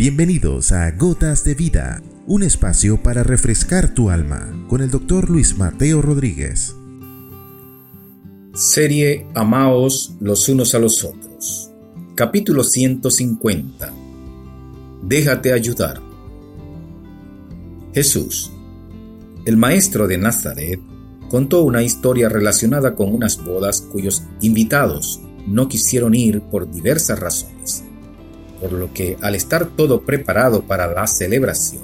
Bienvenidos a Gotas de Vida, un espacio para refrescar tu alma con el doctor Luis Mateo Rodríguez. Serie Amaos los unos a los otros. Capítulo 150. Déjate ayudar. Jesús, el maestro de Nazaret, contó una historia relacionada con unas bodas cuyos invitados no quisieron ir por diversas razones, por lo que al estar todo preparado para la celebración,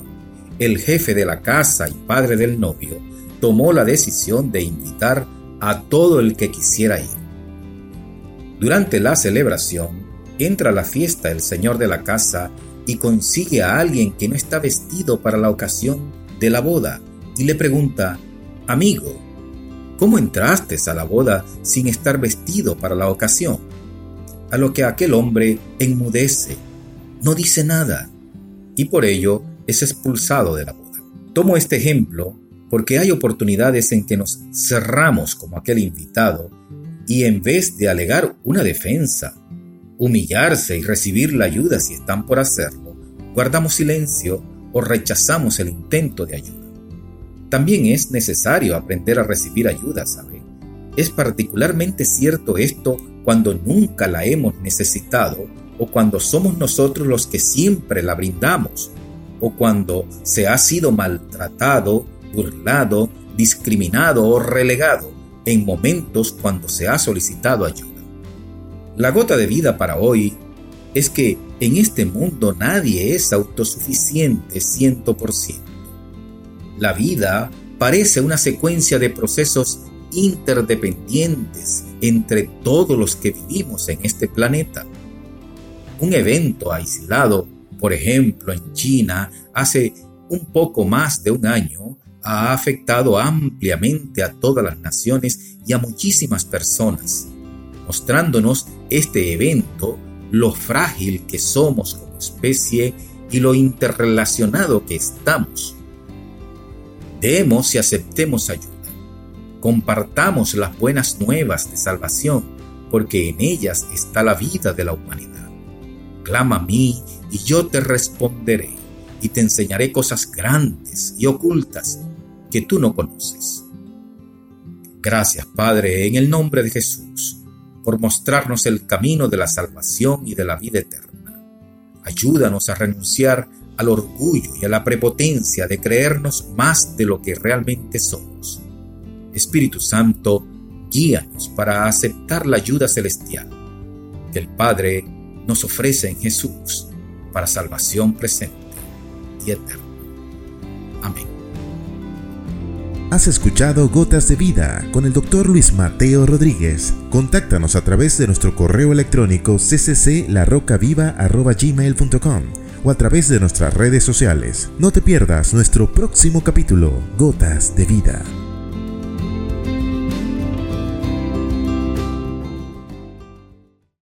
el jefe de la casa y padre del novio tomó la decisión de invitar a todo el que quisiera ir. Durante la celebración, entra a la fiesta el señor de la casa y consigue a alguien que no está vestido para la ocasión de la boda y le pregunta, Amigo, ¿cómo entraste a la boda sin estar vestido para la ocasión? A lo que aquel hombre enmudece, no dice nada, y por ello es expulsado de la boda. Tomo este ejemplo porque hay oportunidades en que nos cerramos como aquel invitado y en vez de alegar una defensa, humillarse y recibir la ayuda si están por hacerlo, guardamos silencio o rechazamos el intento de ayuda. También es necesario aprender a recibir ayuda, ¿sabe? Es particularmente cierto esto cuando nunca la hemos necesitado o cuando somos nosotros los que siempre la brindamos o cuando se ha sido maltratado, burlado, discriminado o relegado en momentos cuando se ha solicitado ayuda. La gota de vida para hoy es que en este mundo nadie es autosuficiente 100%. La vida parece una secuencia de procesos interdependientes entre todos los que vivimos en este planeta. Un evento aislado, por ejemplo en China, hace un poco más de un año, ha afectado ampliamente a todas las naciones y a muchísimas personas, mostrándonos este evento lo frágil que somos como especie y lo interrelacionado que estamos Demos y aceptemos ayuda. Compartamos las buenas nuevas de salvación, porque en ellas está la vida de la humanidad. Clama a mí y yo te responderé, y te enseñaré cosas grandes y ocultas que tú no conoces. Gracias, Padre, en el nombre de Jesús, por mostrarnos el camino de la salvación y de la vida eterna. Ayúdanos a renunciar al orgullo y a la prepotencia de creernos más de lo que realmente somos. Espíritu Santo, guíanos para aceptar la ayuda celestial que el Padre nos ofrece en Jesús para salvación presente y eterna. Amén. Has escuchado Gotas de Vida con el doctor Luis Mateo Rodríguez. Contáctanos a través de nuestro correo electrónico ccclarrocaviva.gmail.com o a través de nuestras redes sociales. No te pierdas nuestro próximo capítulo, Gotas de Vida.